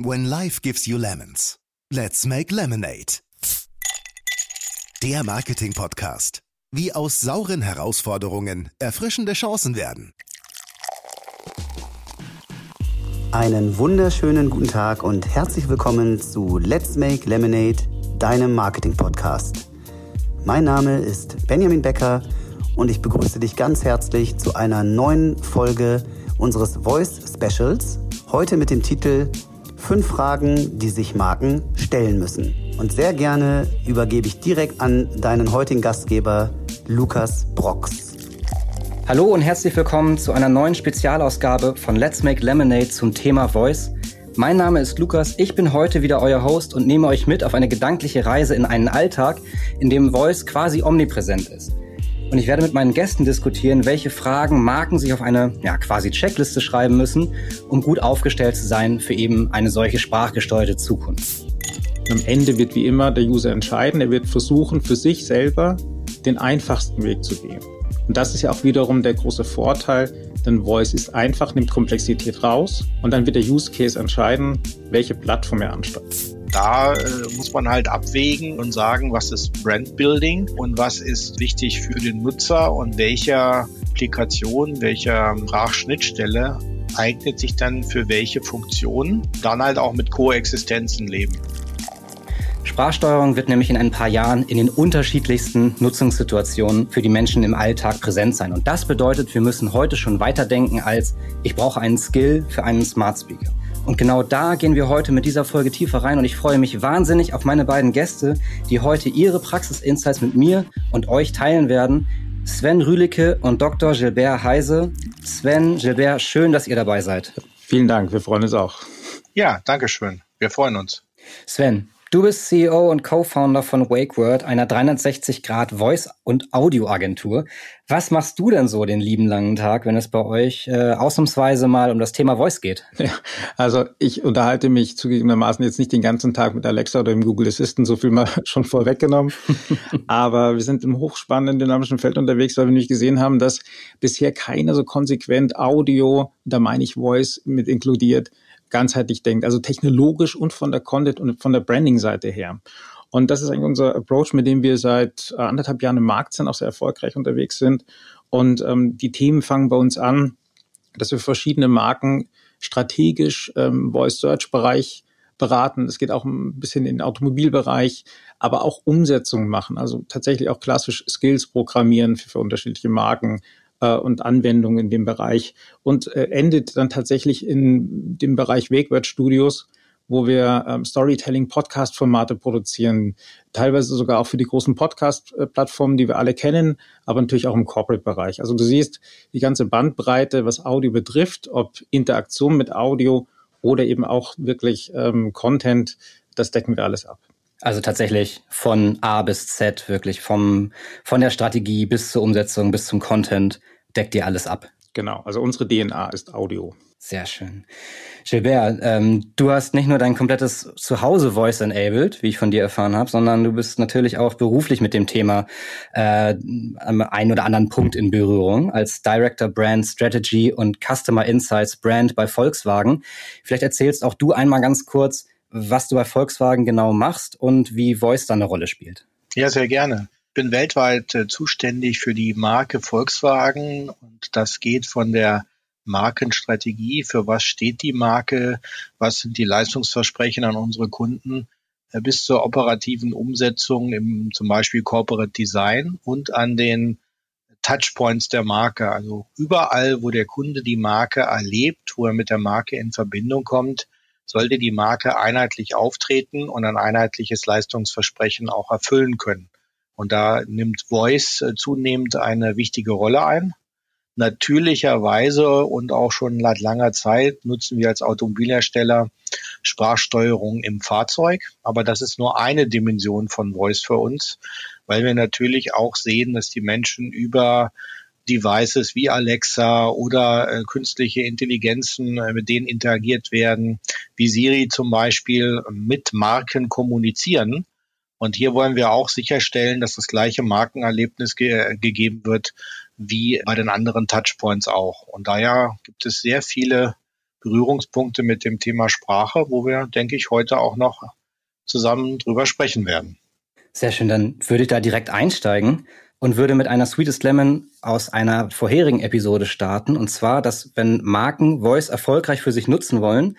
When life gives you lemons, let's make lemonade. Der Marketing-Podcast. Wie aus sauren Herausforderungen erfrischende Chancen werden. Einen wunderschönen guten Tag und herzlich willkommen zu Let's Make Lemonade, deinem Marketing-Podcast. Mein Name ist Benjamin Becker und ich begrüße dich ganz herzlich zu einer neuen Folge unseres Voice Specials. Heute mit dem Titel Fünf Fragen, die sich Marken stellen müssen. Und sehr gerne übergebe ich direkt an deinen heutigen Gastgeber Lukas Brox. Hallo und herzlich willkommen zu einer neuen Spezialausgabe von Let's Make Lemonade zum Thema Voice. Mein Name ist Lukas, ich bin heute wieder euer Host und nehme euch mit auf eine gedankliche Reise in einen Alltag, in dem Voice quasi omnipräsent ist. Und ich werde mit meinen Gästen diskutieren, welche Fragen Marken sich auf eine ja, quasi Checkliste schreiben müssen, um gut aufgestellt zu sein für eben eine solche sprachgesteuerte Zukunft. Am Ende wird wie immer der User entscheiden. Er wird versuchen, für sich selber den einfachsten Weg zu gehen. Und das ist ja auch wiederum der große Vorteil, denn Voice ist einfach, nimmt Komplexität raus und dann wird der Use Case entscheiden, welche Plattform er ansteuert da äh, muss man halt abwägen und sagen, was ist Brandbuilding und was ist wichtig für den Nutzer und welcher Applikation, welcher Sprachschnittstelle eignet sich dann für welche Funktionen, dann halt auch mit Koexistenzen leben. Sprachsteuerung wird nämlich in ein paar Jahren in den unterschiedlichsten Nutzungssituationen für die Menschen im Alltag präsent sein. Und das bedeutet, wir müssen heute schon weiterdenken als ich brauche einen Skill für einen Smart Speaker. Und genau da gehen wir heute mit dieser Folge tiefer rein und ich freue mich wahnsinnig auf meine beiden Gäste, die heute ihre Praxis-Insights mit mir und euch teilen werden. Sven Rühlicke und Dr. Gilbert Heise. Sven, Gilbert, schön, dass ihr dabei seid. Vielen Dank, wir freuen uns auch. Ja, danke schön. Wir freuen uns. Sven, Du bist CEO und Co-Founder von WakeWord, einer 360-Grad Voice- und Audioagentur. Was machst du denn so den lieben langen Tag, wenn es bei euch äh, ausnahmsweise mal um das Thema Voice geht? Ja, also ich unterhalte mich zugegebenermaßen jetzt nicht den ganzen Tag mit Alexa oder dem Google Assistant, so viel mal schon vorweggenommen. Aber wir sind im hochspannenden, dynamischen Feld unterwegs, weil wir nämlich gesehen haben, dass bisher keiner so konsequent Audio, da meine ich Voice mit inkludiert, ganzheitlich denkt, also technologisch und von der Content und von der Branding-Seite her. Und das ist eigentlich unser Approach, mit dem wir seit äh, anderthalb Jahren im Markt sind, auch sehr erfolgreich unterwegs sind. Und ähm, die Themen fangen bei uns an, dass wir verschiedene Marken strategisch ähm, Voice Search Bereich beraten. Es geht auch ein bisschen in den Automobilbereich, aber auch Umsetzungen machen. Also tatsächlich auch klassisch Skills programmieren für, für unterschiedliche Marken, äh, und Anwendungen in dem Bereich und äh, endet dann tatsächlich in dem Bereich Wegwert Studios, wo wir ähm, Storytelling-Podcast-Formate produzieren, teilweise sogar auch für die großen Podcast-Plattformen, die wir alle kennen, aber natürlich auch im Corporate-Bereich. Also du siehst die ganze Bandbreite, was Audio betrifft, ob Interaktion mit Audio oder eben auch wirklich ähm, Content, das decken wir alles ab. Also tatsächlich von A bis Z, wirklich vom, von der Strategie bis zur Umsetzung, bis zum Content, deckt ihr alles ab. Genau, also unsere DNA ist Audio. Sehr schön. Gilbert, ähm, du hast nicht nur dein komplettes Zuhause Voice enabled, wie ich von dir erfahren habe, sondern du bist natürlich auch beruflich mit dem Thema äh, am einen oder anderen Punkt in Berührung als Director Brand Strategy und Customer Insights Brand bei Volkswagen. Vielleicht erzählst auch du einmal ganz kurz, was du bei Volkswagen genau machst und wie Voice da eine Rolle spielt. Ja, sehr gerne. Ich bin weltweit äh, zuständig für die Marke Volkswagen und das geht von der Markenstrategie, für was steht die Marke, was sind die Leistungsversprechen an unsere Kunden, äh, bis zur operativen Umsetzung im zum Beispiel Corporate Design und an den Touchpoints der Marke. Also überall, wo der Kunde die Marke erlebt, wo er mit der Marke in Verbindung kommt, sollte die Marke einheitlich auftreten und ein einheitliches Leistungsversprechen auch erfüllen können. Und da nimmt Voice äh, zunehmend eine wichtige Rolle ein. Natürlicherweise und auch schon seit langer Zeit nutzen wir als Automobilhersteller Sprachsteuerung im Fahrzeug. Aber das ist nur eine Dimension von Voice für uns, weil wir natürlich auch sehen, dass die Menschen über Devices wie Alexa oder äh, künstliche Intelligenzen, äh, mit denen interagiert werden, wie Siri zum Beispiel, mit Marken kommunizieren. Und hier wollen wir auch sicherstellen, dass das gleiche Markenerlebnis ge gegeben wird wie bei den anderen Touchpoints auch. Und daher gibt es sehr viele Berührungspunkte mit dem Thema Sprache, wo wir, denke ich, heute auch noch zusammen drüber sprechen werden. Sehr schön, dann würde ich da direkt einsteigen und würde mit einer Sweetest Lemon aus einer vorherigen Episode starten. Und zwar, dass wenn Marken Voice erfolgreich für sich nutzen wollen,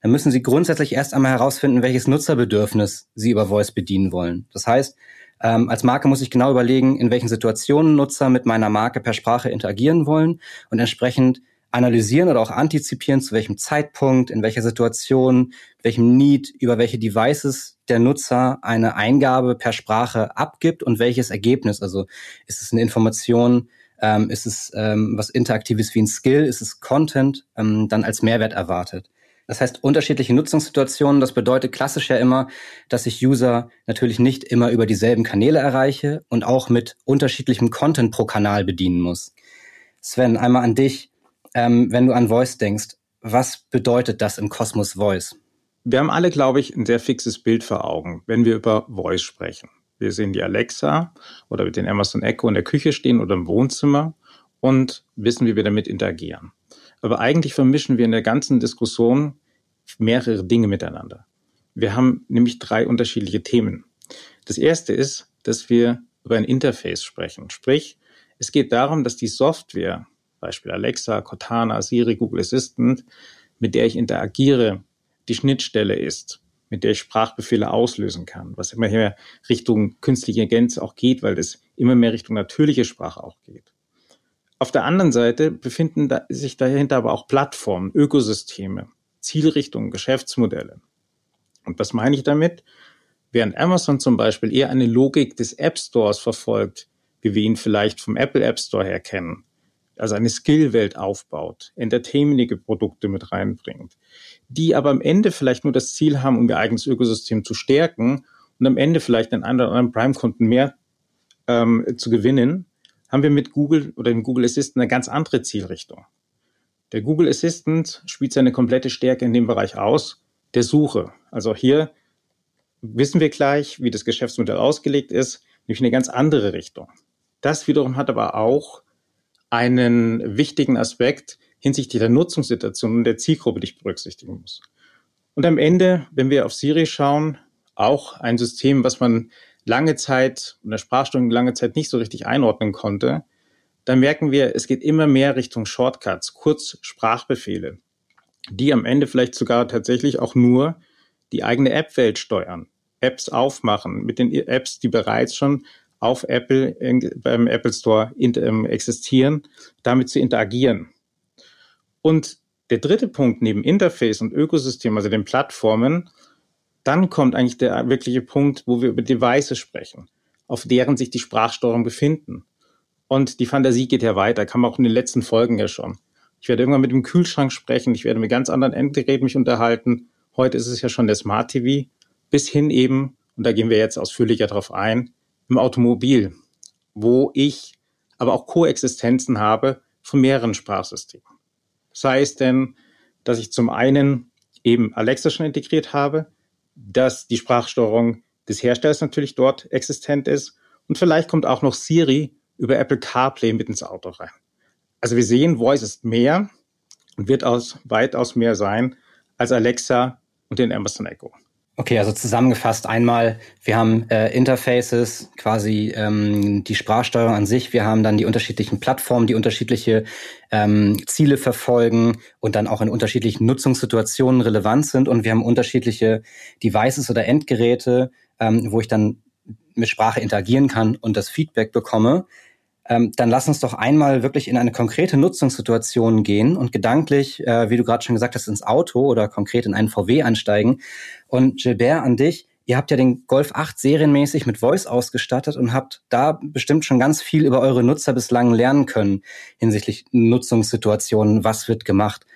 dann müssen sie grundsätzlich erst einmal herausfinden, welches Nutzerbedürfnis sie über Voice bedienen wollen. Das heißt, ähm, als Marke muss ich genau überlegen, in welchen Situationen Nutzer mit meiner Marke per Sprache interagieren wollen und entsprechend analysieren oder auch antizipieren, zu welchem Zeitpunkt, in welcher Situation, welchem Need, über welche Devices der Nutzer eine Eingabe per Sprache abgibt und welches Ergebnis. Also ist es eine Information, ähm, ist es ähm, was Interaktives wie ein Skill, ist es Content, ähm, dann als Mehrwert erwartet. Das heißt, unterschiedliche Nutzungssituationen, das bedeutet klassisch ja immer, dass ich User natürlich nicht immer über dieselben Kanäle erreiche und auch mit unterschiedlichem Content pro Kanal bedienen muss. Sven, einmal an dich ähm, wenn du an Voice denkst, was bedeutet das im Kosmos Voice? Wir haben alle, glaube ich, ein sehr fixes Bild vor Augen, wenn wir über Voice sprechen. Wir sehen die Alexa oder mit den Amazon Echo in der Küche stehen oder im Wohnzimmer und wissen, wie wir damit interagieren. Aber eigentlich vermischen wir in der ganzen Diskussion mehrere Dinge miteinander. Wir haben nämlich drei unterschiedliche Themen. Das erste ist, dass wir über ein Interface sprechen. Sprich, es geht darum, dass die Software, Beispiel Alexa, Cortana, Siri, Google Assistant, mit der ich interagiere, die Schnittstelle ist, mit der ich Sprachbefehle auslösen kann, was immer mehr Richtung künstliche Intelligenz auch geht, weil das immer mehr Richtung natürliche Sprache auch geht. Auf der anderen Seite befinden sich dahinter aber auch Plattformen, Ökosysteme, Zielrichtungen, Geschäftsmodelle. Und was meine ich damit? Während Amazon zum Beispiel eher eine Logik des App Stores verfolgt, wie wir ihn vielleicht vom Apple App Store her kennen, also eine Skillwelt aufbaut, entertainmentige Produkte mit reinbringt, die aber am Ende vielleicht nur das Ziel haben, um ihr eigenes Ökosystem zu stärken und am Ende vielleicht einen oder anderen Prime-Kunden mehr ähm, zu gewinnen, haben wir mit Google oder dem Google Assistant eine ganz andere Zielrichtung. Der Google Assistant spielt seine komplette Stärke in dem Bereich aus, der Suche. Also hier wissen wir gleich, wie das Geschäftsmodell ausgelegt ist, nämlich eine ganz andere Richtung. Das wiederum hat aber auch einen wichtigen Aspekt hinsichtlich der Nutzungssituation und der Zielgruppe, die ich berücksichtigen muss. Und am Ende, wenn wir auf Siri schauen, auch ein System, was man lange Zeit, in der Sprachsteuerung lange Zeit nicht so richtig einordnen konnte, dann merken wir, es geht immer mehr Richtung Shortcuts, Kurzsprachbefehle, die am Ende vielleicht sogar tatsächlich auch nur die eigene App-Welt steuern, Apps aufmachen mit den Apps, die bereits schon auf Apple in, beim Apple Store in, ähm, existieren, damit zu interagieren. Und der dritte Punkt neben Interface und Ökosystem, also den Plattformen, dann kommt eigentlich der wirkliche Punkt, wo wir über Devices sprechen, auf deren sich die Sprachsteuerung befinden. Und die Fantasie geht ja weiter, kam auch in den letzten Folgen ja schon. Ich werde irgendwann mit dem Kühlschrank sprechen, ich werde mit ganz anderen Endgeräten mich unterhalten. Heute ist es ja schon der Smart TV, bis hin eben, und da gehen wir jetzt ausführlicher drauf ein, im Automobil, wo ich aber auch Koexistenzen habe von mehreren Sprachsystemen. Sei es denn, dass ich zum einen eben Alexa schon integriert habe, dass die Sprachsteuerung des Herstellers natürlich dort existent ist und vielleicht kommt auch noch Siri über Apple CarPlay mit ins Auto rein. Also wir sehen, Voice ist mehr und wird aus, weitaus mehr sein als Alexa und den Amazon Echo. Okay, also zusammengefasst einmal, wir haben äh, Interfaces, quasi ähm, die Sprachsteuerung an sich, wir haben dann die unterschiedlichen Plattformen, die unterschiedliche ähm, Ziele verfolgen und dann auch in unterschiedlichen Nutzungssituationen relevant sind. Und wir haben unterschiedliche Devices oder Endgeräte, ähm, wo ich dann mit Sprache interagieren kann und das Feedback bekomme ähm, dann lass uns doch einmal wirklich in eine konkrete Nutzungssituation gehen und gedanklich, äh, wie du gerade schon gesagt hast, ins Auto oder konkret in einen VW einsteigen. Und Gilbert, an dich, ihr habt ja den Golf 8 serienmäßig mit Voice ausgestattet und habt da bestimmt schon ganz viel über eure Nutzer bislang lernen können hinsichtlich Nutzungssituationen, was wird gemacht,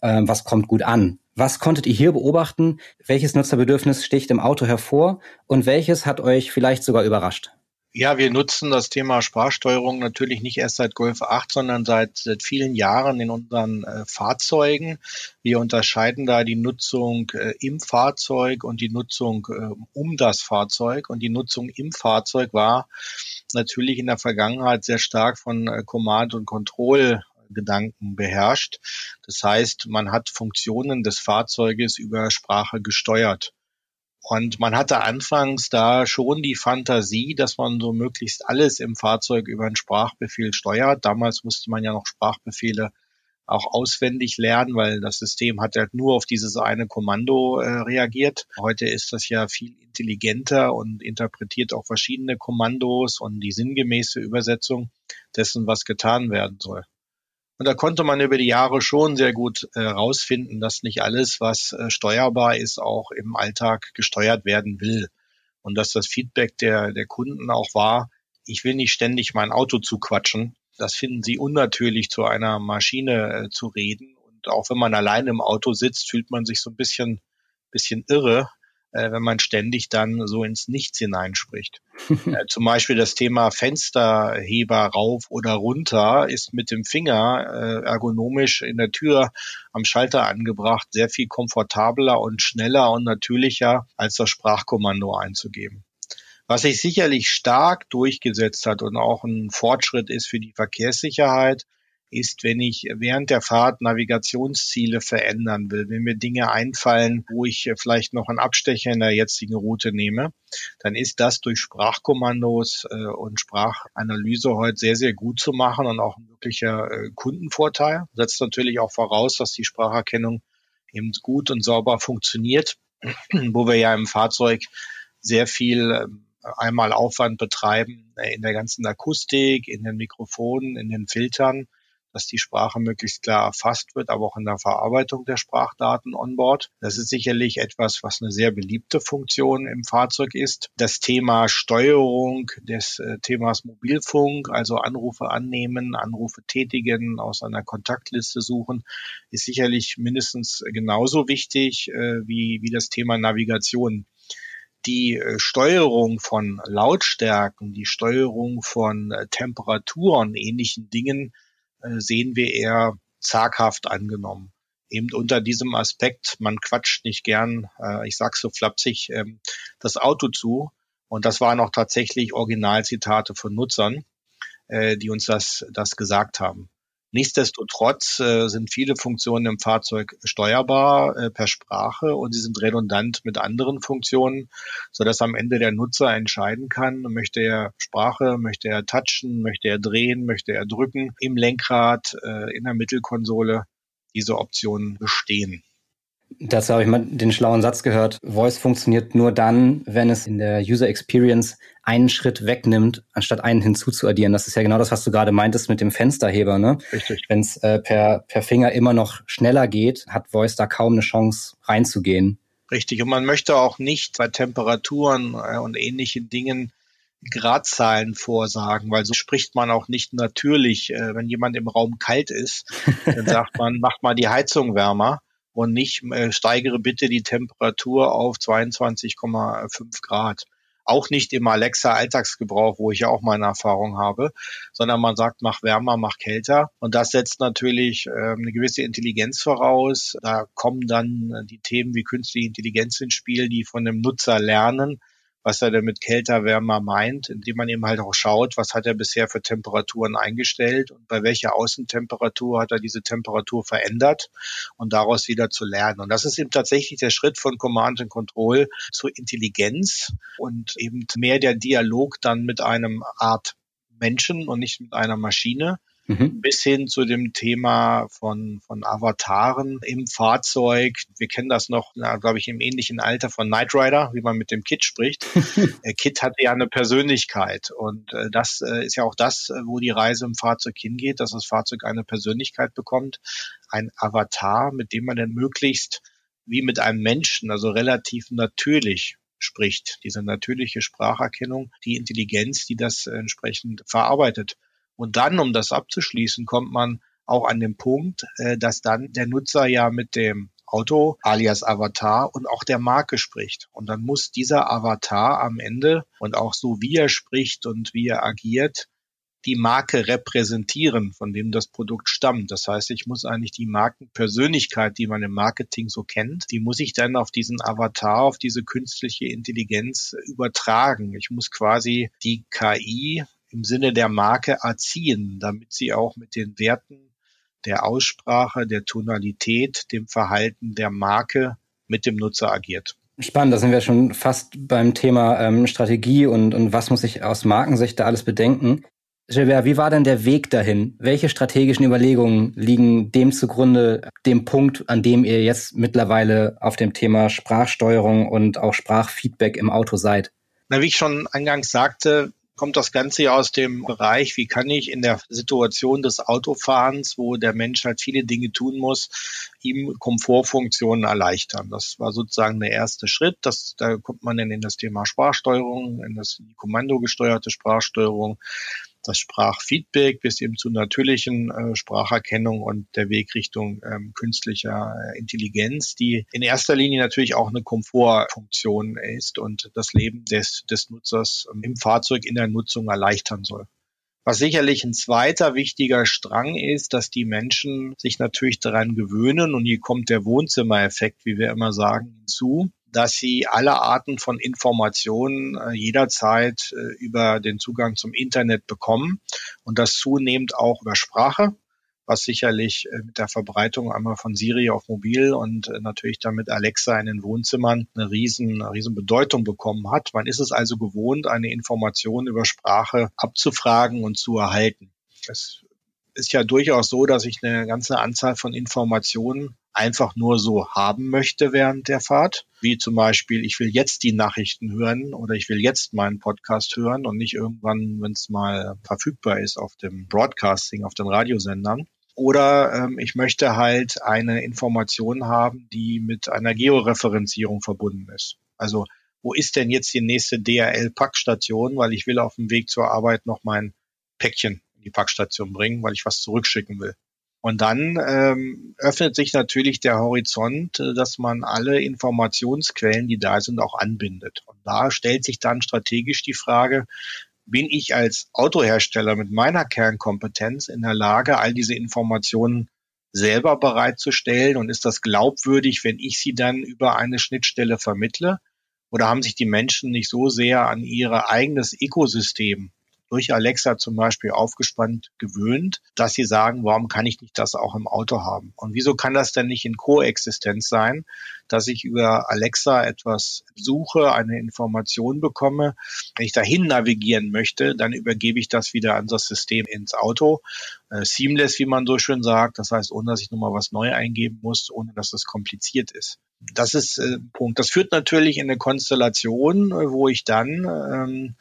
äh, was kommt gut an. Was konntet ihr hier beobachten? Welches Nutzerbedürfnis sticht im Auto hervor und welches hat euch vielleicht sogar überrascht? Ja, wir nutzen das Thema Sprachsteuerung natürlich nicht erst seit Golf 8, sondern seit, seit vielen Jahren in unseren äh, Fahrzeugen. Wir unterscheiden da die Nutzung äh, im Fahrzeug und die Nutzung äh, um das Fahrzeug. Und die Nutzung im Fahrzeug war natürlich in der Vergangenheit sehr stark von äh, Command und Control Gedanken beherrscht. Das heißt, man hat Funktionen des Fahrzeuges über Sprache gesteuert. Und man hatte anfangs da schon die Fantasie, dass man so möglichst alles im Fahrzeug über einen Sprachbefehl steuert. Damals musste man ja noch Sprachbefehle auch auswendig lernen, weil das System hat halt nur auf dieses eine Kommando äh, reagiert. Heute ist das ja viel intelligenter und interpretiert auch verschiedene Kommandos und die sinngemäße Übersetzung dessen, was getan werden soll. Und da konnte man über die Jahre schon sehr gut herausfinden, äh, dass nicht alles, was äh, steuerbar ist, auch im Alltag gesteuert werden will. Und dass das Feedback der, der Kunden auch war, ich will nicht ständig mein Auto zuquatschen. Das finden sie unnatürlich, zu einer Maschine äh, zu reden. Und auch wenn man allein im Auto sitzt, fühlt man sich so ein bisschen, bisschen irre, äh, wenn man ständig dann so ins Nichts hineinspricht. äh, zum Beispiel das Thema Fensterheber rauf oder runter ist mit dem Finger äh, ergonomisch in der Tür am Schalter angebracht, sehr viel komfortabler und schneller und natürlicher als das Sprachkommando einzugeben. Was sich sicherlich stark durchgesetzt hat und auch ein Fortschritt ist für die Verkehrssicherheit, ist, wenn ich während der Fahrt Navigationsziele verändern will, wenn mir Dinge einfallen, wo ich vielleicht noch einen Abstecher in der jetzigen Route nehme, dann ist das durch Sprachkommandos äh, und Sprachanalyse heute sehr, sehr gut zu machen und auch ein wirklicher äh, Kundenvorteil. Setzt natürlich auch voraus, dass die Spracherkennung eben gut und sauber funktioniert, wo wir ja im Fahrzeug sehr viel ähm, einmal Aufwand betreiben äh, in der ganzen Akustik, in den Mikrofonen, in den Filtern dass die Sprache möglichst klar erfasst wird, aber auch in der Verarbeitung der Sprachdaten on board. Das ist sicherlich etwas, was eine sehr beliebte Funktion im Fahrzeug ist. Das Thema Steuerung des äh, Themas Mobilfunk, also Anrufe annehmen, Anrufe tätigen, aus einer Kontaktliste suchen, ist sicherlich mindestens genauso wichtig äh, wie, wie das Thema Navigation die äh, Steuerung von Lautstärken, die Steuerung von Temperaturen, ähnlichen Dingen sehen wir eher zaghaft angenommen. Eben unter diesem Aspekt, man quatscht nicht gern, äh, ich sag's so flapsig, ähm, das Auto zu. Und das waren auch tatsächlich Originalzitate von Nutzern, äh, die uns das, das gesagt haben. Nichtsdestotrotz äh, sind viele Funktionen im Fahrzeug steuerbar äh, per Sprache und sie sind redundant mit anderen Funktionen, so dass am Ende der Nutzer entscheiden kann, möchte er Sprache, möchte er touchen, möchte er drehen, möchte er drücken, im Lenkrad, äh, in der Mittelkonsole. Diese Optionen bestehen. Dazu habe ich mal den schlauen Satz gehört. Voice funktioniert nur dann, wenn es in der User Experience einen Schritt wegnimmt, anstatt einen hinzuzuaddieren. Das ist ja genau das, was du gerade meintest mit dem Fensterheber. Ne? Richtig. Wenn es äh, per, per Finger immer noch schneller geht, hat Voice da kaum eine Chance reinzugehen. Richtig. Und man möchte auch nicht bei Temperaturen äh, und ähnlichen Dingen Gradzahlen vorsagen, weil so spricht man auch nicht natürlich. Äh, wenn jemand im Raum kalt ist, dann sagt man, macht mal die Heizung wärmer und nicht äh, steigere bitte die Temperatur auf 22,5 Grad. Auch nicht im Alexa Alltagsgebrauch, wo ich ja auch meine Erfahrung habe, sondern man sagt, mach wärmer, mach kälter. Und das setzt natürlich äh, eine gewisse Intelligenz voraus. Da kommen dann die Themen wie künstliche Intelligenz ins Spiel, die von dem Nutzer lernen was er denn mit kälter, wärmer meint, indem man eben halt auch schaut, was hat er bisher für Temperaturen eingestellt und bei welcher Außentemperatur hat er diese Temperatur verändert und daraus wieder zu lernen. Und das ist eben tatsächlich der Schritt von Command and Control zur Intelligenz und eben mehr der Dialog dann mit einem Art Menschen und nicht mit einer Maschine mhm. bis hin zu dem Thema von, von Avataren im Fahrzeug. Wir kennen das noch, glaube ich, im ähnlichen Alter von Knight Rider, wie man mit dem Kit spricht. Der Kit hat ja eine Persönlichkeit und äh, das äh, ist ja auch das, wo die Reise im Fahrzeug hingeht, dass das Fahrzeug eine Persönlichkeit bekommt, ein Avatar, mit dem man dann möglichst wie mit einem Menschen, also relativ natürlich spricht, diese natürliche Spracherkennung, die Intelligenz, die das entsprechend verarbeitet. Und dann, um das abzuschließen, kommt man auch an den Punkt, äh, dass dann der Nutzer ja mit dem Auto alias Avatar und auch der Marke spricht. Und dann muss dieser Avatar am Ende und auch so wie er spricht und wie er agiert, die Marke repräsentieren, von dem das Produkt stammt. Das heißt, ich muss eigentlich die Markenpersönlichkeit, die man im Marketing so kennt, die muss ich dann auf diesen Avatar, auf diese künstliche Intelligenz übertragen. Ich muss quasi die KI im Sinne der Marke erziehen, damit sie auch mit den Werten der Aussprache, der Tonalität, dem Verhalten der Marke mit dem Nutzer agiert. Spannend, da sind wir schon fast beim Thema ähm, Strategie und, und was muss ich aus Markensicht da alles bedenken. Gilbert, wie war denn der Weg dahin? Welche strategischen Überlegungen liegen dem zugrunde, dem Punkt, an dem ihr jetzt mittlerweile auf dem Thema Sprachsteuerung und auch Sprachfeedback im Auto seid? Na, wie ich schon eingangs sagte, kommt das Ganze ja aus dem Bereich, wie kann ich in der Situation des Autofahrens, wo der Mensch halt viele Dinge tun muss, ihm Komfortfunktionen erleichtern. Das war sozusagen der erste Schritt. Das, da kommt man dann in das Thema Sprachsteuerung, in das kommandogesteuerte Sprachsteuerung das Sprachfeedback bis eben zu natürlichen äh, Spracherkennung und der Weg Richtung ähm, künstlicher äh, Intelligenz, die in erster Linie natürlich auch eine Komfortfunktion ist und das Leben des, des Nutzers ähm, im Fahrzeug in der Nutzung erleichtern soll. Was sicherlich ein zweiter wichtiger Strang ist, dass die Menschen sich natürlich daran gewöhnen und hier kommt der Wohnzimmereffekt, wie wir immer sagen, hinzu, dass sie alle Arten von Informationen äh, jederzeit äh, über den Zugang zum Internet bekommen und das zunehmend auch über Sprache, was sicherlich äh, mit der Verbreitung einmal von Siri auf Mobil und natürlich damit Alexa in den Wohnzimmern eine riesen, riesen Bedeutung bekommen hat. Man ist es also gewohnt, eine Information über Sprache abzufragen und zu erhalten. Es ist ja durchaus so, dass ich eine ganze Anzahl von Informationen einfach nur so haben möchte während der Fahrt. Wie zum Beispiel, ich will jetzt die Nachrichten hören oder ich will jetzt meinen Podcast hören und nicht irgendwann, wenn es mal verfügbar ist auf dem Broadcasting, auf den Radiosendern. Oder ähm, ich möchte halt eine Information haben, die mit einer Georeferenzierung verbunden ist. Also wo ist denn jetzt die nächste DRL-Packstation, weil ich will auf dem Weg zur Arbeit noch mein Päckchen in die Packstation bringen, weil ich was zurückschicken will. Und dann ähm, öffnet sich natürlich der Horizont, äh, dass man alle Informationsquellen, die da sind, auch anbindet. Und da stellt sich dann strategisch die Frage, bin ich als Autohersteller mit meiner Kernkompetenz in der Lage, all diese Informationen selber bereitzustellen? Und ist das glaubwürdig, wenn ich sie dann über eine Schnittstelle vermittle? Oder haben sich die Menschen nicht so sehr an ihr eigenes Ökosystem durch Alexa zum Beispiel aufgespannt gewöhnt, dass sie sagen, warum kann ich nicht das auch im Auto haben? Und wieso kann das denn nicht in Koexistenz sein, dass ich über Alexa etwas suche, eine Information bekomme, wenn ich dahin navigieren möchte, dann übergebe ich das wieder an das System ins Auto. Äh, seamless, wie man so schön sagt. Das heißt, ohne dass ich nochmal was neu eingeben muss, ohne dass es kompliziert ist. Das ist äh, Punkt. Das führt natürlich in eine Konstellation, äh, wo ich dann ähm,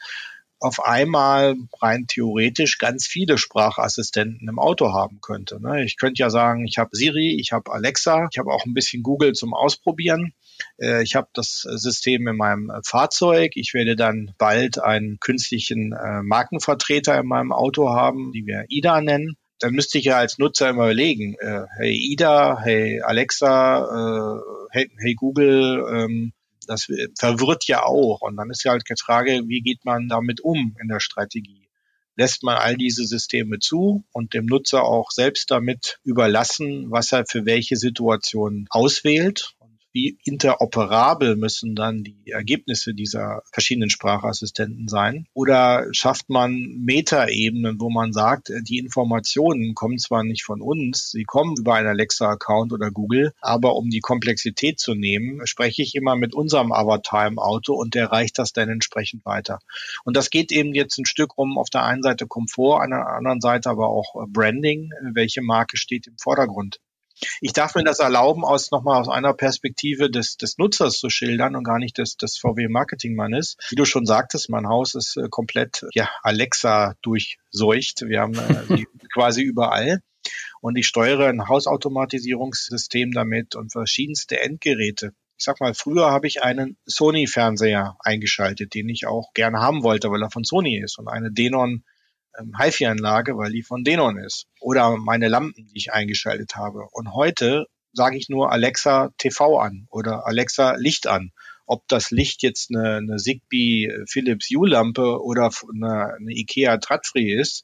auf einmal rein theoretisch ganz viele Sprachassistenten im Auto haben könnte. Ne? Ich könnte ja sagen, ich habe Siri, ich habe Alexa, ich habe auch ein bisschen Google zum Ausprobieren. Äh, ich habe das System in meinem Fahrzeug. Ich werde dann bald einen künstlichen äh, Markenvertreter in meinem Auto haben, die wir IDA nennen dann müsste ich ja als Nutzer immer überlegen, äh, hey Ida, hey Alexa, hey, Google, ähm, das verwirrt ja auch. Und dann ist ja halt die Frage, wie geht man damit um in der Strategie? Lässt man all diese Systeme zu und dem Nutzer auch selbst damit überlassen, was er für welche Situation auswählt? Wie interoperabel müssen dann die Ergebnisse dieser verschiedenen Sprachassistenten sein? Oder schafft man Metaebenen, wo man sagt, die Informationen kommen zwar nicht von uns, sie kommen über einen Alexa-Account oder Google, aber um die Komplexität zu nehmen, spreche ich immer mit unserem Avatar im Auto und der reicht das dann entsprechend weiter. Und das geht eben jetzt ein Stück um auf der einen Seite Komfort, an der anderen Seite aber auch Branding. Welche Marke steht im Vordergrund? Ich darf mir das erlauben, aus nochmal aus einer Perspektive des, des Nutzers zu schildern und gar nicht des, des VW-Marketingmannes. Wie du schon sagtest, mein Haus ist äh, komplett ja, Alexa durchseucht. Wir haben äh, quasi überall. Und ich steuere ein Hausautomatisierungssystem damit und verschiedenste Endgeräte. Ich sag mal, früher habe ich einen Sony-Fernseher eingeschaltet, den ich auch gerne haben wollte, weil er von Sony ist und eine Denon HiFi-Anlage, weil die von Denon ist. Oder meine Lampen, die ich eingeschaltet habe. Und heute sage ich nur Alexa TV an oder Alexa Licht an. Ob das Licht jetzt eine, eine Zigbee Philips U-Lampe oder eine, eine Ikea Tradfree ist,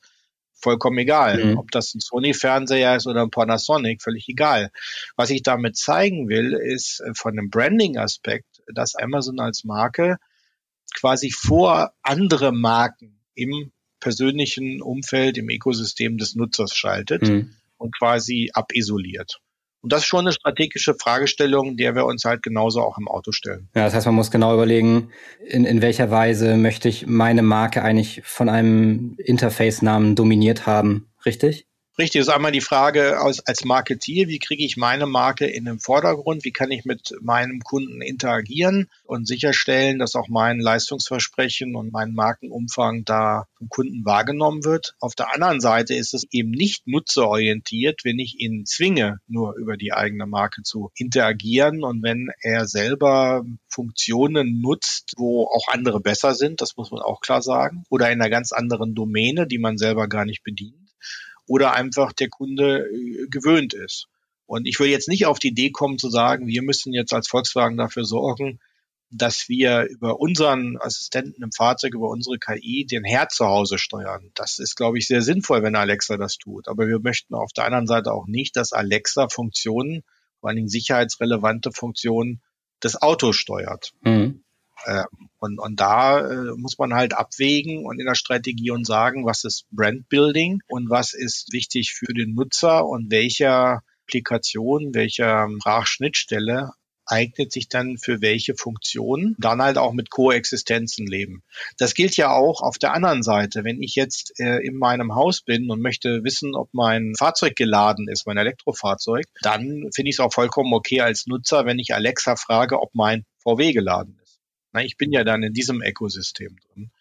vollkommen egal. Mhm. Ob das ein Sony-Fernseher ist oder ein Panasonic, völlig egal. Was ich damit zeigen will, ist äh, von dem Branding-Aspekt, dass Amazon als Marke quasi vor andere Marken im persönlichen Umfeld, im Ökosystem des Nutzers schaltet. Mhm. und quasi abisoliert. Und das ist schon eine strategische Fragestellung, der wir uns halt genauso auch im Auto stellen. Ja, das heißt, man muss genau überlegen, in, in welcher Weise möchte ich meine Marke eigentlich von einem Interface-Namen dominiert haben, richtig? Richtig, ist einmal die Frage als, als Marketier, wie kriege ich meine Marke in den Vordergrund, wie kann ich mit meinem Kunden interagieren und sicherstellen, dass auch mein Leistungsversprechen und mein Markenumfang da vom Kunden wahrgenommen wird. Auf der anderen Seite ist es eben nicht nutzerorientiert, wenn ich ihn zwinge, nur über die eigene Marke zu interagieren und wenn er selber Funktionen nutzt, wo auch andere besser sind, das muss man auch klar sagen, oder in einer ganz anderen Domäne, die man selber gar nicht bedient oder einfach der Kunde äh, gewöhnt ist. Und ich will jetzt nicht auf die Idee kommen zu sagen, wir müssen jetzt als Volkswagen dafür sorgen, dass wir über unseren Assistenten im Fahrzeug, über unsere KI den Herd zu Hause steuern. Das ist, glaube ich, sehr sinnvoll, wenn Alexa das tut. Aber wir möchten auf der anderen Seite auch nicht, dass Alexa Funktionen, vor allen Dingen sicherheitsrelevante Funktionen des Autos steuert. Mhm. Ähm, und, und da äh, muss man halt abwägen und in der Strategie und sagen, was ist Brandbuilding und was ist wichtig für den Nutzer und welcher Applikation, welcher Sprachschnittstelle eignet sich dann für welche Funktion, dann halt auch mit Koexistenzen leben. Das gilt ja auch auf der anderen Seite. Wenn ich jetzt äh, in meinem Haus bin und möchte wissen, ob mein Fahrzeug geladen ist, mein Elektrofahrzeug, dann finde ich es auch vollkommen okay als Nutzer, wenn ich Alexa frage, ob mein VW geladen ist. Na, ich bin ja dann in diesem Ökosystem drin.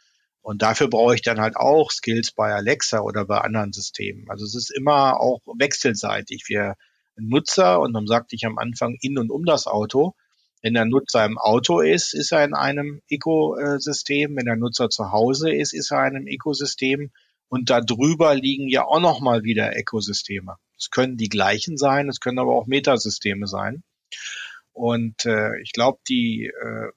Und dafür brauche ich dann halt auch Skills bei Alexa oder bei anderen Systemen. Also es ist immer auch wechselseitig. Wir Nutzer, und dann sagte ich am Anfang in und um das Auto, wenn der Nutzer im Auto ist, ist er in einem Ökosystem. Wenn der Nutzer zu Hause ist, ist er in einem Ökosystem. Und darüber liegen ja auch nochmal wieder Ökosysteme. Es können die gleichen sein, es können aber auch Metasysteme sein. Und äh, ich glaube, die äh,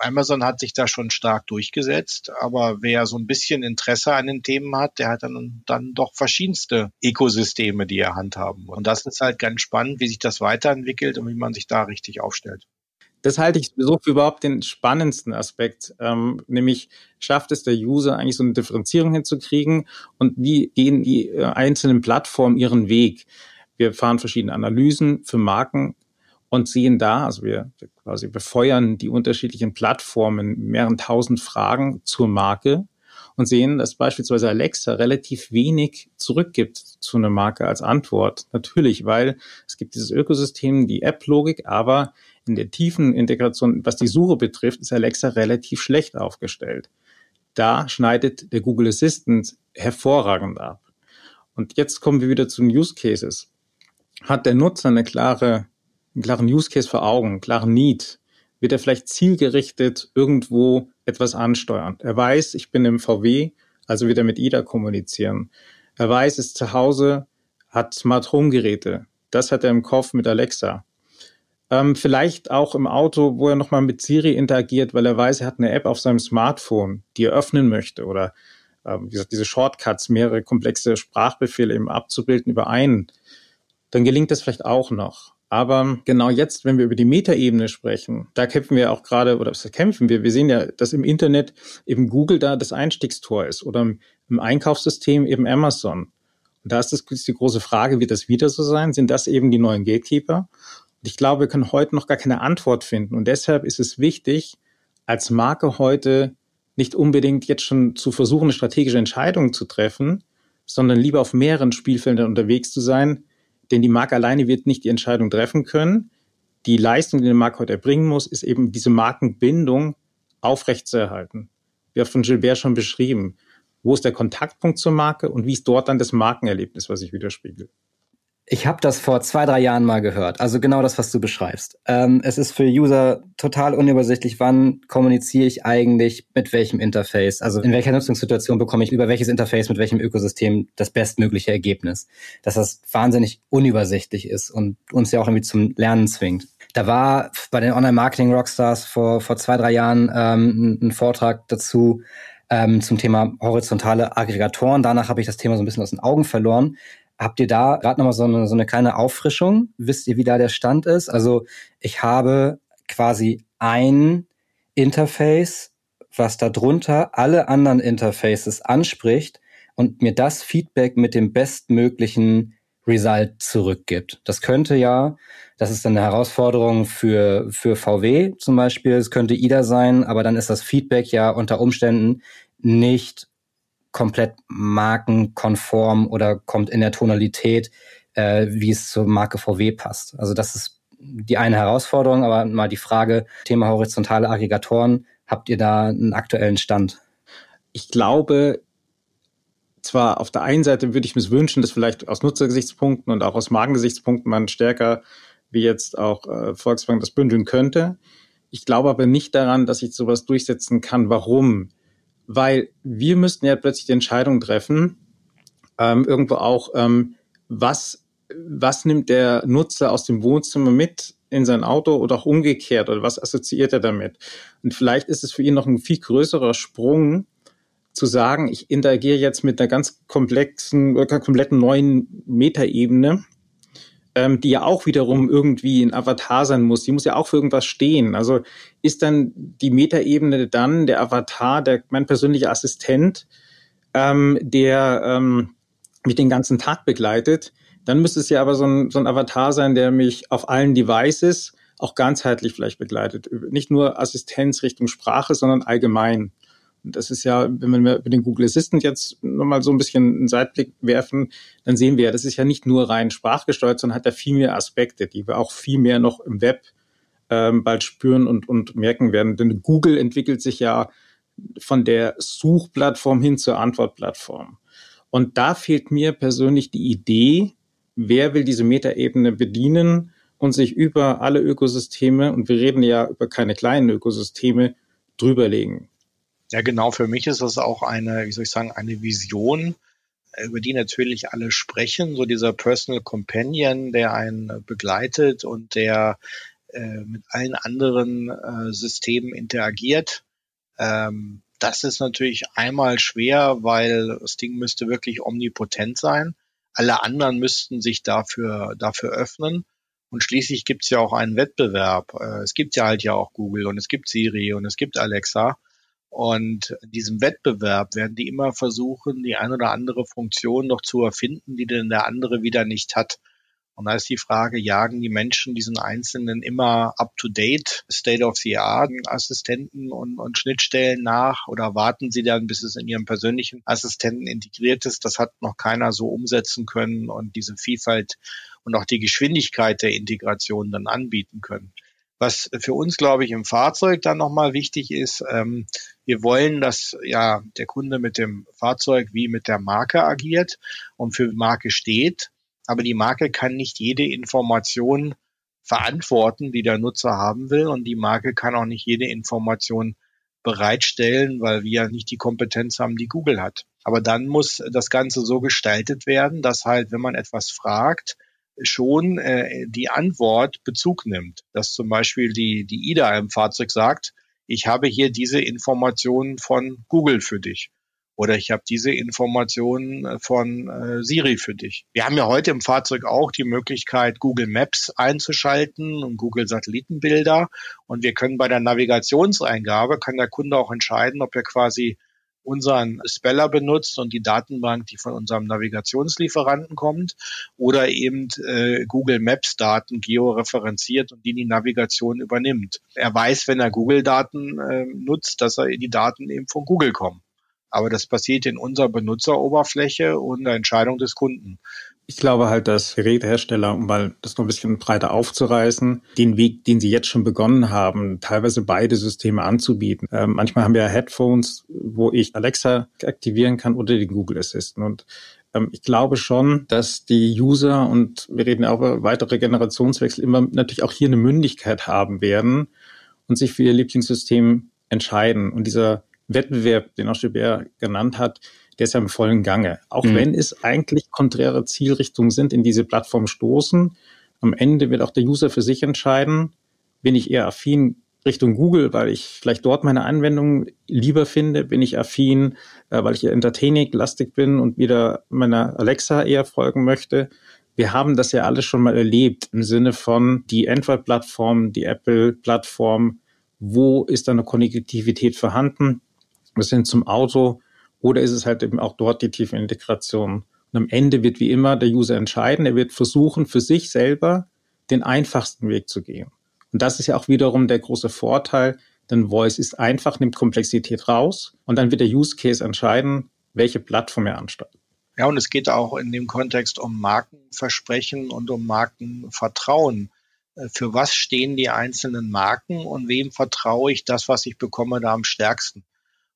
Amazon hat sich da schon stark durchgesetzt, aber wer so ein bisschen Interesse an den Themen hat, der hat dann, dann doch verschiedenste Ökosysteme, die er handhaben muss. Und das ist halt ganz spannend, wie sich das weiterentwickelt und wie man sich da richtig aufstellt. Das halte ich so für überhaupt den spannendsten Aspekt, ähm, nämlich schafft es der User eigentlich so eine Differenzierung hinzukriegen und wie gehen die äh, einzelnen Plattformen ihren Weg? Wir fahren verschiedene Analysen für Marken und sehen da, also wir quasi befeuern die unterschiedlichen Plattformen mehreren tausend Fragen zur Marke und sehen, dass beispielsweise Alexa relativ wenig zurückgibt zu einer Marke als Antwort. Natürlich, weil es gibt dieses Ökosystem, die App-Logik, aber in der tiefen Integration, was die Suche betrifft, ist Alexa relativ schlecht aufgestellt. Da schneidet der Google Assistant hervorragend ab. Und jetzt kommen wir wieder zu den Use Cases. Hat der Nutzer eine klare einen klaren Use Case vor Augen, einen klaren Need, wird er vielleicht zielgerichtet irgendwo etwas ansteuern. Er weiß, ich bin im VW, also wird er mit IDA kommunizieren. Er weiß, ist zu Hause, hat Smart Home Geräte. Das hat er im Kopf mit Alexa. Ähm, vielleicht auch im Auto, wo er nochmal mit Siri interagiert, weil er weiß, er hat eine App auf seinem Smartphone, die er öffnen möchte oder ähm, wie gesagt, diese Shortcuts, mehrere komplexe Sprachbefehle eben abzubilden über einen. Dann gelingt das vielleicht auch noch. Aber genau jetzt, wenn wir über die Metaebene sprechen, da kämpfen wir auch gerade, oder was kämpfen wir? Wir sehen ja, dass im Internet eben Google da das Einstiegstor ist oder im Einkaufssystem eben Amazon. Und da ist das die große Frage, wird das wieder so sein? Sind das eben die neuen Gatekeeper? Und ich glaube, wir können heute noch gar keine Antwort finden. Und deshalb ist es wichtig, als Marke heute nicht unbedingt jetzt schon zu versuchen, eine strategische Entscheidung zu treffen, sondern lieber auf mehreren Spielfeldern unterwegs zu sein, denn die Marke alleine wird nicht die Entscheidung treffen können. Die Leistung, die eine Marke heute erbringen muss, ist eben diese Markenbindung aufrechtzuerhalten. Wie auch von Gilbert schon beschrieben. Wo ist der Kontaktpunkt zur Marke und wie ist dort dann das Markenerlebnis, was sich widerspiegelt? Ich habe das vor zwei, drei Jahren mal gehört. Also genau das, was du beschreibst. Ähm, es ist für User total unübersichtlich, wann kommuniziere ich eigentlich mit welchem Interface. Also in welcher Nutzungssituation bekomme ich über welches Interface mit welchem Ökosystem das bestmögliche Ergebnis. Dass das wahnsinnig unübersichtlich ist und uns ja auch irgendwie zum Lernen zwingt. Da war bei den Online-Marketing-Rockstars vor, vor zwei, drei Jahren ähm, ein Vortrag dazu, ähm, zum Thema horizontale Aggregatoren. Danach habe ich das Thema so ein bisschen aus den Augen verloren. Habt ihr da gerade nochmal so eine, so eine kleine Auffrischung? Wisst ihr, wie da der Stand ist? Also ich habe quasi ein Interface, was darunter alle anderen Interfaces anspricht und mir das Feedback mit dem bestmöglichen Result zurückgibt. Das könnte ja, das ist dann eine Herausforderung für, für VW zum Beispiel, es könnte IDA sein, aber dann ist das Feedback ja unter Umständen nicht komplett markenkonform oder kommt in der Tonalität, äh, wie es zur Marke VW passt. Also das ist die eine Herausforderung, aber mal die Frage, Thema horizontale Aggregatoren, habt ihr da einen aktuellen Stand? Ich glaube, zwar auf der einen Seite würde ich mir wünschen, dass vielleicht aus Nutzergesichtspunkten und auch aus Markengesichtspunkten man stärker wie jetzt auch äh, Volkswagen das bündeln könnte. Ich glaube aber nicht daran, dass ich sowas durchsetzen kann. Warum? Weil wir müssten ja plötzlich die Entscheidung treffen, ähm, irgendwo auch, ähm, was, was nimmt der Nutzer aus dem Wohnzimmer mit in sein Auto oder auch umgekehrt oder was assoziiert er damit? Und vielleicht ist es für ihn noch ein viel größerer Sprung, zu sagen, ich interagiere jetzt mit einer ganz komplexen, äh, kompletten neuen Metaebene, ähm, die ja auch wiederum irgendwie ein Avatar sein muss. Die muss ja auch für irgendwas stehen. Also ist dann die Metaebene dann der Avatar, der mein persönlicher Assistent, ähm, der ähm, mich den ganzen Tag begleitet. Dann müsste es ja aber so ein, so ein Avatar sein, der mich auf allen Devices auch ganzheitlich vielleicht begleitet. Nicht nur Assistenz Richtung Sprache, sondern allgemein. Das ist ja, wenn wir über den Google Assistant jetzt nochmal so ein bisschen einen Seitblick werfen, dann sehen wir ja, das ist ja nicht nur rein sprachgesteuert, sondern hat ja viel mehr Aspekte, die wir auch viel mehr noch im Web ähm, bald spüren und, und merken werden. Denn Google entwickelt sich ja von der Suchplattform hin zur Antwortplattform. Und da fehlt mir persönlich die Idee, wer will diese Metaebene bedienen und sich über alle Ökosysteme, und wir reden ja über keine kleinen Ökosysteme, drüberlegen. Ja, genau. Für mich ist das auch eine, wie soll ich sagen, eine Vision, äh, über die natürlich alle sprechen. So dieser Personal Companion, der einen begleitet und der äh, mit allen anderen äh, Systemen interagiert. Ähm, das ist natürlich einmal schwer, weil das Ding müsste wirklich omnipotent sein. Alle anderen müssten sich dafür, dafür öffnen. Und schließlich gibt es ja auch einen Wettbewerb. Äh, es gibt ja halt ja auch Google und es gibt Siri und es gibt Alexa. Und in diesem Wettbewerb werden die immer versuchen, die ein oder andere Funktion noch zu erfinden, die denn der andere wieder nicht hat. Und da ist die Frage, jagen die Menschen diesen einzelnen immer up-to-date, state-of-the-art Assistenten und, und Schnittstellen nach oder warten sie dann, bis es in ihrem persönlichen Assistenten integriert ist? Das hat noch keiner so umsetzen können und diese Vielfalt und auch die Geschwindigkeit der Integration dann anbieten können. Was für uns, glaube ich, im Fahrzeug dann nochmal wichtig ist, ähm, wir wollen, dass ja der Kunde mit dem Fahrzeug wie mit der Marke agiert und für Marke steht. Aber die Marke kann nicht jede Information verantworten, die der Nutzer haben will. Und die Marke kann auch nicht jede Information bereitstellen, weil wir nicht die Kompetenz haben, die Google hat. Aber dann muss das Ganze so gestaltet werden, dass halt, wenn man etwas fragt, schon äh, die Antwort Bezug nimmt. Dass zum Beispiel die, die IDA im Fahrzeug sagt, ich habe hier diese Informationen von Google für dich. Oder ich habe diese Informationen äh, von äh, Siri für dich. Wir haben ja heute im Fahrzeug auch die Möglichkeit, Google Maps einzuschalten und Google Satellitenbilder. Und wir können bei der Navigationseingabe, kann der Kunde auch entscheiden, ob er quasi unseren Speller benutzt und die Datenbank, die von unserem Navigationslieferanten kommt, oder eben äh, Google Maps Daten georeferenziert und die die Navigation übernimmt. Er weiß, wenn er Google Daten äh, nutzt, dass er die Daten eben von Google kommen. Aber das passiert in unserer Benutzeroberfläche und der Entscheidung des Kunden. Ich glaube halt, dass Gerätehersteller, um mal das noch ein bisschen breiter aufzureißen, den Weg, den sie jetzt schon begonnen haben, teilweise beide Systeme anzubieten. Äh, manchmal haben wir Headphones, wo ich Alexa aktivieren kann oder den Google Assistant. Und ähm, ich glaube schon, dass die User und wir reden auch über weitere Generationswechsel immer natürlich auch hier eine Mündigkeit haben werden und sich für ihr Lieblingssystem entscheiden. Und dieser Wettbewerb, den auch Schubert genannt hat, der ist ja im vollen Gange. Auch mhm. wenn es eigentlich konträre Zielrichtungen sind, in diese Plattform stoßen, am Ende wird auch der User für sich entscheiden, bin ich eher affin Richtung Google, weil ich vielleicht dort meine Anwendung lieber finde, bin ich affin, äh, weil ich eher entertaining-lastig bin und wieder meiner Alexa eher folgen möchte. Wir haben das ja alles schon mal erlebt im Sinne von die Android-Plattform, die Apple-Plattform, wo ist da eine Konnektivität vorhanden? Wir sind zum Auto oder ist es halt eben auch dort die tiefe Integration? Und am Ende wird wie immer der User entscheiden. Er wird versuchen, für sich selber den einfachsten Weg zu gehen. Und das ist ja auch wiederum der große Vorteil, denn Voice ist einfach, nimmt Komplexität raus und dann wird der Use Case entscheiden, welche Plattform er ansteuert. Ja, und es geht auch in dem Kontext um Markenversprechen und um Markenvertrauen. Äh, für was stehen die einzelnen Marken und wem vertraue ich das, was ich bekomme, da am stärksten?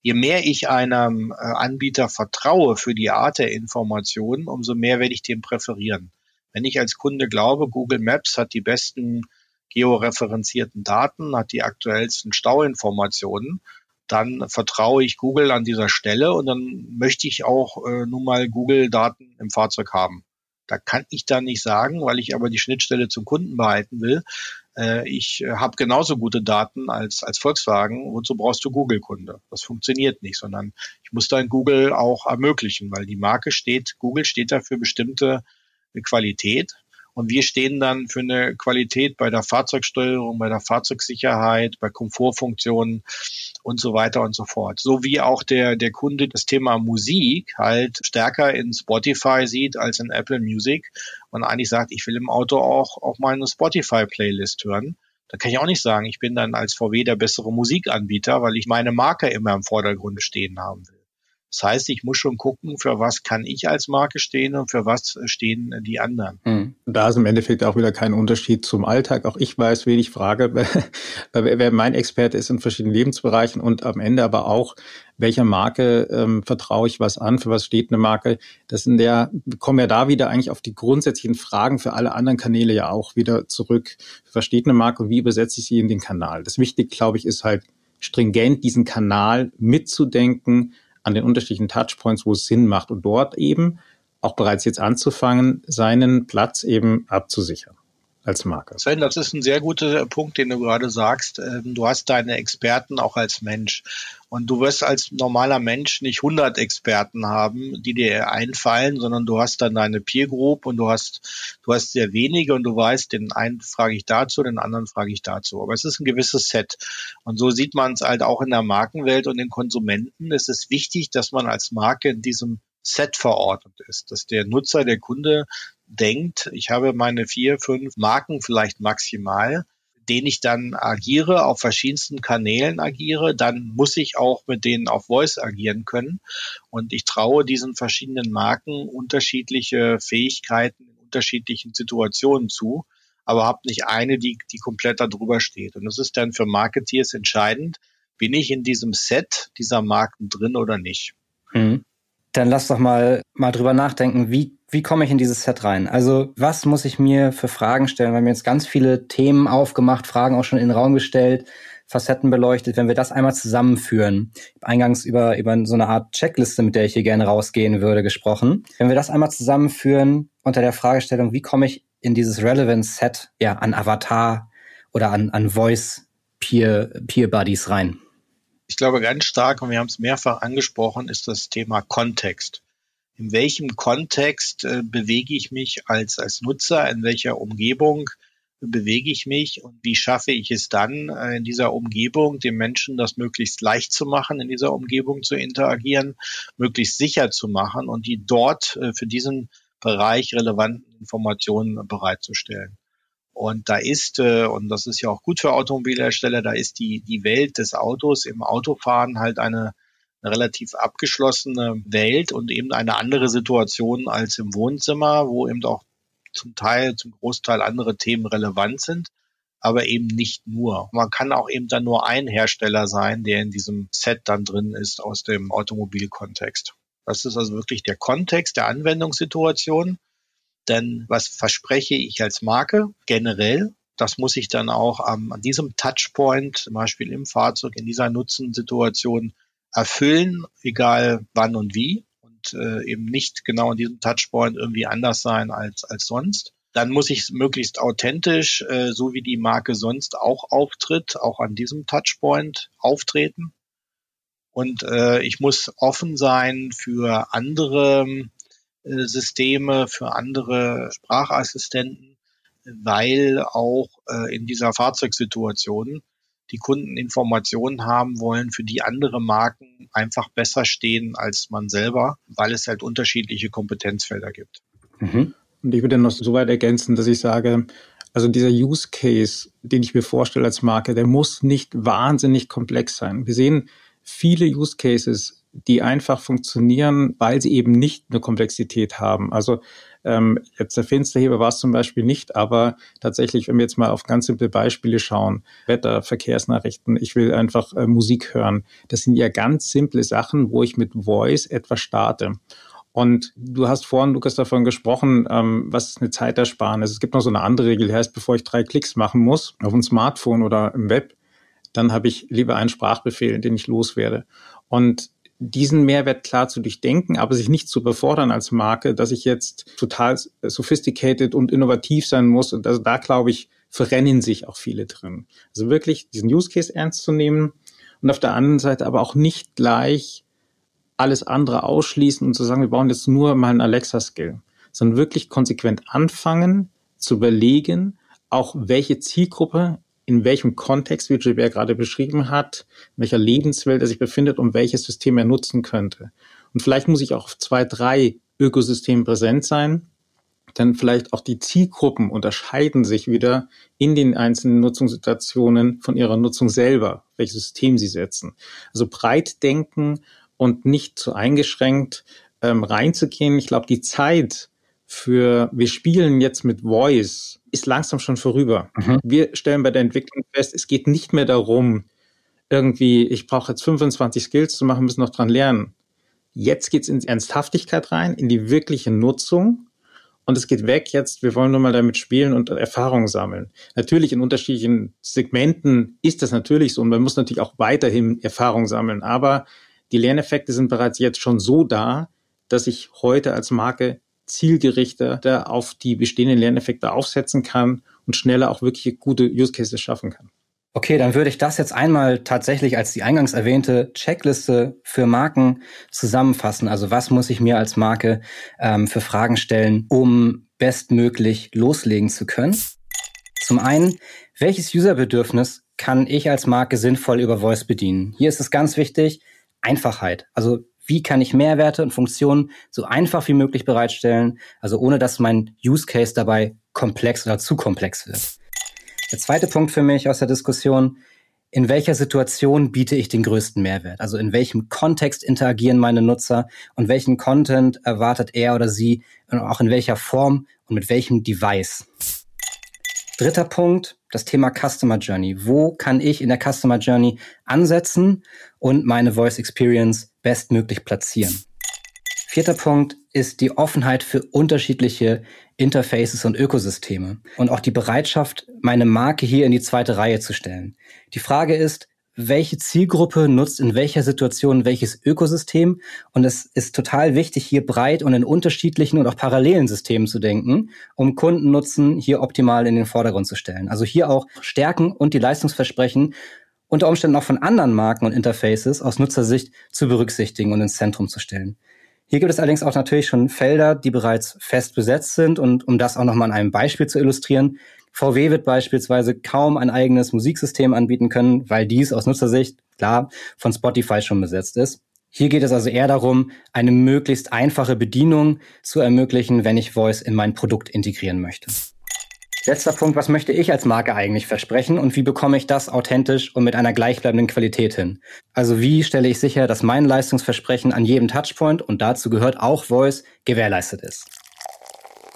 Je mehr ich einem äh, Anbieter vertraue für die Art der Informationen, umso mehr werde ich den präferieren. Wenn ich als Kunde glaube, Google Maps hat die besten georeferenzierten Daten, hat die aktuellsten Stauinformationen, dann vertraue ich Google an dieser Stelle und dann möchte ich auch äh, nun mal Google-Daten im Fahrzeug haben. Da kann ich dann nicht sagen, weil ich aber die Schnittstelle zum Kunden behalten will. Äh, ich äh, habe genauso gute Daten als, als Volkswagen. Wozu brauchst du Google-Kunde? Das funktioniert nicht, sondern ich muss dann Google auch ermöglichen, weil die Marke steht, Google steht da für bestimmte Qualität und wir stehen dann für eine Qualität bei der Fahrzeugsteuerung, bei der Fahrzeugsicherheit, bei Komfortfunktionen und so weiter und so fort. So wie auch der, der Kunde das Thema Musik halt stärker in Spotify sieht als in Apple Music und eigentlich sagt, ich will im Auto auch, auch meine Spotify-Playlist hören. Da kann ich auch nicht sagen, ich bin dann als VW der bessere Musikanbieter, weil ich meine Marke immer im Vordergrund stehen haben will. Das heißt, ich muss schon gucken, für was kann ich als Marke stehen und für was stehen die anderen. Mhm. Da ist im Endeffekt auch wieder kein Unterschied zum Alltag. Auch ich weiß, wen ich frage, wer mein Experte ist in verschiedenen Lebensbereichen und am Ende aber auch, welcher Marke ähm, vertraue ich was an, für was steht eine Marke. Das sind ja, kommen ja da wieder eigentlich auf die grundsätzlichen Fragen für alle anderen Kanäle ja auch wieder zurück. Was steht eine Marke und wie übersetze ich sie in den Kanal? Das Wichtige, glaube ich, ist halt stringent diesen Kanal mitzudenken, an den unterschiedlichen Touchpoints, wo es Sinn macht und dort eben auch bereits jetzt anzufangen, seinen Platz eben abzusichern als Marke. Sven, das ist ein sehr guter Punkt, den du gerade sagst. Ähm, du hast deine Experten auch als Mensch. Und du wirst als normaler Mensch nicht 100 Experten haben, die dir einfallen, sondern du hast dann deine Peer Group und du hast, du hast sehr wenige und du weißt, den einen frage ich dazu, den anderen frage ich dazu. Aber es ist ein gewisses Set. Und so sieht man es halt auch in der Markenwelt und den Konsumenten. Es ist wichtig, dass man als Marke in diesem Set verordnet ist, dass der Nutzer, der Kunde denkt, ich habe meine vier, fünf Marken vielleicht maximal, denen ich dann agiere, auf verschiedensten Kanälen agiere, dann muss ich auch mit denen auf Voice agieren können. Und ich traue diesen verschiedenen Marken unterschiedliche Fähigkeiten in unterschiedlichen Situationen zu, aber habe nicht eine, die, die komplett darüber steht. Und das ist dann für Marketeers entscheidend, bin ich in diesem Set dieser Marken drin oder nicht. Mhm. Dann lass doch mal, mal drüber nachdenken, wie, wie komme ich in dieses Set rein? Also, was muss ich mir für Fragen stellen? Wir haben jetzt ganz viele Themen aufgemacht, Fragen auch schon in den Raum gestellt, Facetten beleuchtet. Wenn wir das einmal zusammenführen, eingangs über, über so eine Art Checkliste, mit der ich hier gerne rausgehen würde, gesprochen. Wenn wir das einmal zusammenführen unter der Fragestellung, wie komme ich in dieses Relevance Set, ja, an Avatar oder an, an Voice Peer, Peer Buddies rein? Ich glaube, ganz stark, und wir haben es mehrfach angesprochen, ist das Thema Kontext. In welchem Kontext äh, bewege ich mich als, als Nutzer? In welcher Umgebung bewege ich mich? Und wie schaffe ich es dann, äh, in dieser Umgebung den Menschen das möglichst leicht zu machen, in dieser Umgebung zu interagieren, möglichst sicher zu machen und die dort äh, für diesen Bereich relevanten Informationen bereitzustellen. Und da ist, äh, und das ist ja auch gut für Automobilhersteller, da ist die, die Welt des Autos im Autofahren halt eine, eine relativ abgeschlossene Welt und eben eine andere Situation als im Wohnzimmer, wo eben auch zum Teil, zum Großteil andere Themen relevant sind, aber eben nicht nur. Man kann auch eben dann nur ein Hersteller sein, der in diesem Set dann drin ist aus dem Automobilkontext. Das ist also wirklich der Kontext der Anwendungssituation. Denn was verspreche ich als Marke generell? Das muss ich dann auch an diesem Touchpoint, zum Beispiel im Fahrzeug, in dieser Nutzensituation erfüllen, egal wann und wie. Und äh, eben nicht genau in diesem Touchpoint irgendwie anders sein als, als sonst. Dann muss ich möglichst authentisch, äh, so wie die Marke sonst auch auftritt, auch an diesem Touchpoint auftreten. Und äh, ich muss offen sein für andere Systeme, für andere Sprachassistenten, weil auch äh, in dieser Fahrzeugsituation die Kunden Informationen haben wollen, für die andere Marken einfach besser stehen als man selber, weil es halt unterschiedliche Kompetenzfelder gibt. Mhm. Und ich würde noch so weit ergänzen, dass ich sage, also dieser Use Case, den ich mir vorstelle als Marke, der muss nicht wahnsinnig komplex sein. Wir sehen viele Use Cases, die einfach funktionieren, weil sie eben nicht eine Komplexität haben. Also ähm, jetzt der Fensterheber war es zum Beispiel nicht, aber tatsächlich, wenn wir jetzt mal auf ganz simple Beispiele schauen, Wetter, Verkehrsnachrichten, ich will einfach äh, Musik hören, das sind ja ganz simple Sachen, wo ich mit Voice etwas starte. Und du hast vorhin, Lukas, davon gesprochen, ähm, was ist eine Zeitersparnis. Es gibt noch so eine andere Regel, die heißt, bevor ich drei Klicks machen muss, auf dem Smartphone oder im Web, dann habe ich lieber einen Sprachbefehl, den ich loswerde. Und diesen Mehrwert klar zu durchdenken, aber sich nicht zu befordern als Marke, dass ich jetzt total sophisticated und innovativ sein muss. Und also da glaube ich, verrennen sich auch viele drin. Also wirklich diesen Use Case ernst zu nehmen und auf der anderen Seite aber auch nicht gleich alles andere ausschließen und zu sagen, wir brauchen jetzt nur mal einen Alexa-Skill, sondern wirklich konsequent anfangen, zu überlegen, auch welche Zielgruppe in welchem Kontext, wie Gilbert gerade beschrieben hat, in welcher Lebenswelt er sich befindet und welches System er nutzen könnte. Und vielleicht muss ich auch auf zwei, drei Ökosystemen präsent sein, denn vielleicht auch die Zielgruppen unterscheiden sich wieder in den einzelnen Nutzungssituationen von ihrer Nutzung selber, welches System sie setzen. Also breit denken und nicht zu eingeschränkt ähm, reinzugehen. Ich glaube, die Zeit für wir spielen jetzt mit Voice ist langsam schon vorüber. Mhm. Wir stellen bei der Entwicklung fest, es geht nicht mehr darum, irgendwie, ich brauche jetzt 25 Skills zu machen, müssen noch dran lernen. Jetzt geht's in Ernsthaftigkeit rein, in die wirkliche Nutzung. Und es geht weg jetzt, wir wollen nur mal damit spielen und Erfahrungen sammeln. Natürlich in unterschiedlichen Segmenten ist das natürlich so und man muss natürlich auch weiterhin Erfahrung sammeln. Aber die Lerneffekte sind bereits jetzt schon so da, dass ich heute als Marke zielgerichteter auf die bestehenden Lerneffekte aufsetzen kann und schneller auch wirklich gute Use Cases schaffen kann. Okay, dann würde ich das jetzt einmal tatsächlich als die eingangs erwähnte Checkliste für Marken zusammenfassen. Also was muss ich mir als Marke ähm, für Fragen stellen, um bestmöglich loslegen zu können? Zum einen, welches Userbedürfnis kann ich als Marke sinnvoll über Voice bedienen? Hier ist es ganz wichtig, Einfachheit. Also wie kann ich Mehrwerte und Funktionen so einfach wie möglich bereitstellen, also ohne dass mein Use Case dabei komplex oder zu komplex wird. Der zweite Punkt für mich aus der Diskussion, in welcher Situation biete ich den größten Mehrwert? Also in welchem Kontext interagieren meine Nutzer und welchen Content erwartet er oder sie und auch in welcher Form und mit welchem Device? Dritter Punkt, das Thema Customer Journey. Wo kann ich in der Customer Journey ansetzen und meine Voice Experience bestmöglich platzieren? Vierter Punkt ist die Offenheit für unterschiedliche Interfaces und Ökosysteme und auch die Bereitschaft, meine Marke hier in die zweite Reihe zu stellen. Die Frage ist, welche Zielgruppe nutzt in welcher Situation welches Ökosystem. Und es ist total wichtig, hier breit und in unterschiedlichen und auch parallelen Systemen zu denken, um Kundennutzen hier optimal in den Vordergrund zu stellen. Also hier auch Stärken und die Leistungsversprechen unter Umständen auch von anderen Marken und Interfaces aus Nutzersicht zu berücksichtigen und ins Zentrum zu stellen. Hier gibt es allerdings auch natürlich schon Felder, die bereits fest besetzt sind. Und um das auch nochmal an einem Beispiel zu illustrieren, VW wird beispielsweise kaum ein eigenes Musiksystem anbieten können, weil dies aus Nutzersicht, klar, von Spotify schon besetzt ist. Hier geht es also eher darum, eine möglichst einfache Bedienung zu ermöglichen, wenn ich Voice in mein Produkt integrieren möchte. Letzter Punkt, was möchte ich als Marke eigentlich versprechen und wie bekomme ich das authentisch und mit einer gleichbleibenden Qualität hin? Also wie stelle ich sicher, dass mein Leistungsversprechen an jedem Touchpoint und dazu gehört auch Voice gewährleistet ist?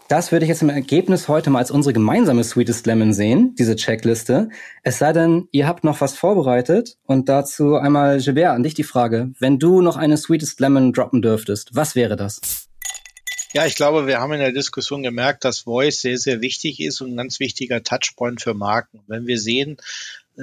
Das würde ich jetzt im Ergebnis heute mal als unsere gemeinsame Sweetest Lemon sehen, diese Checkliste. Es sei denn, ihr habt noch was vorbereitet und dazu einmal Gilbert an dich die Frage. Wenn du noch eine Sweetest Lemon droppen dürftest, was wäre das? Ja, ich glaube, wir haben in der Diskussion gemerkt, dass Voice sehr, sehr wichtig ist und ein ganz wichtiger Touchpoint für Marken. Wenn wir sehen,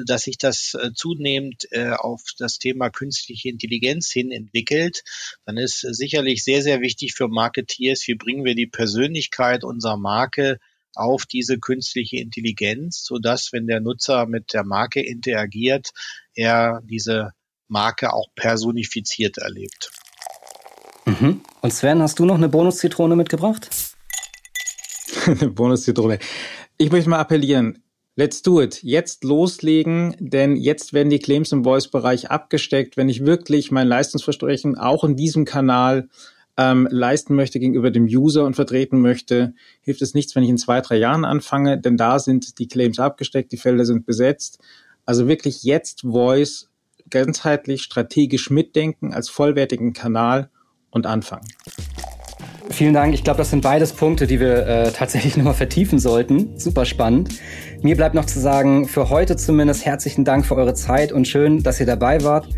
dass sich das äh, zunehmend äh, auf das Thema künstliche Intelligenz hin entwickelt, dann ist sicherlich sehr, sehr wichtig für Marketeers, wie bringen wir die Persönlichkeit unserer Marke auf diese künstliche Intelligenz, so dass, wenn der Nutzer mit der Marke interagiert, er diese Marke auch personifiziert erlebt. Mhm. Und Sven, hast du noch eine Bonuszitrone mitgebracht? eine Bonuszitrone. Ich möchte mal appellieren, Let's do it. Jetzt loslegen, denn jetzt werden die Claims im Voice-Bereich abgesteckt. Wenn ich wirklich mein Leistungsversprechen auch in diesem Kanal ähm, leisten möchte gegenüber dem User und vertreten möchte, hilft es nichts, wenn ich in zwei, drei Jahren anfange, denn da sind die Claims abgesteckt, die Felder sind besetzt. Also wirklich jetzt Voice ganzheitlich strategisch mitdenken als vollwertigen Kanal und anfangen. Vielen Dank. Ich glaube, das sind beides Punkte, die wir äh, tatsächlich nochmal vertiefen sollten. Super spannend. Mir bleibt noch zu sagen, für heute zumindest herzlichen Dank für eure Zeit und schön, dass ihr dabei wart.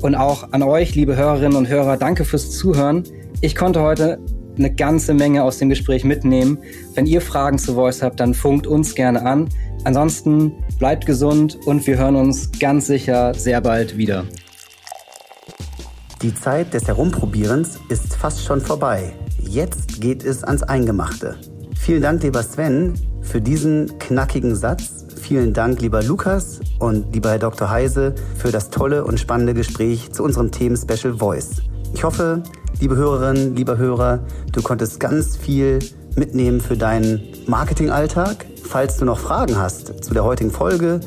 Und auch an euch, liebe Hörerinnen und Hörer, danke fürs Zuhören. Ich konnte heute eine ganze Menge aus dem Gespräch mitnehmen. Wenn ihr Fragen zu Voice habt, dann funkt uns gerne an. Ansonsten bleibt gesund und wir hören uns ganz sicher sehr bald wieder. Die Zeit des Herumprobierens ist fast schon vorbei. Jetzt geht es ans Eingemachte. Vielen Dank, lieber Sven, für diesen knackigen Satz. Vielen Dank, lieber Lukas und lieber Herr Dr. Heise, für das tolle und spannende Gespräch zu unserem Themen Special Voice. Ich hoffe, liebe Hörerinnen, lieber Hörer, du konntest ganz viel mitnehmen für deinen Marketingalltag. Falls du noch Fragen hast zu der heutigen Folge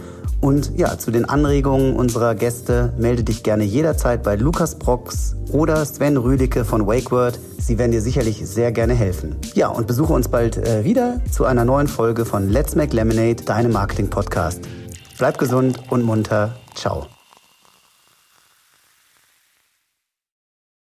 und ja, zu den Anregungen unserer Gäste, melde dich gerne jederzeit bei Lukas Brox oder Sven Rüdicke von WakeWord. Sie werden dir sicherlich sehr gerne helfen. Ja, und besuche uns bald äh, wieder zu einer neuen Folge von Let's Make Lemonade, deinem Marketing-Podcast. Bleib gesund und munter. Ciao.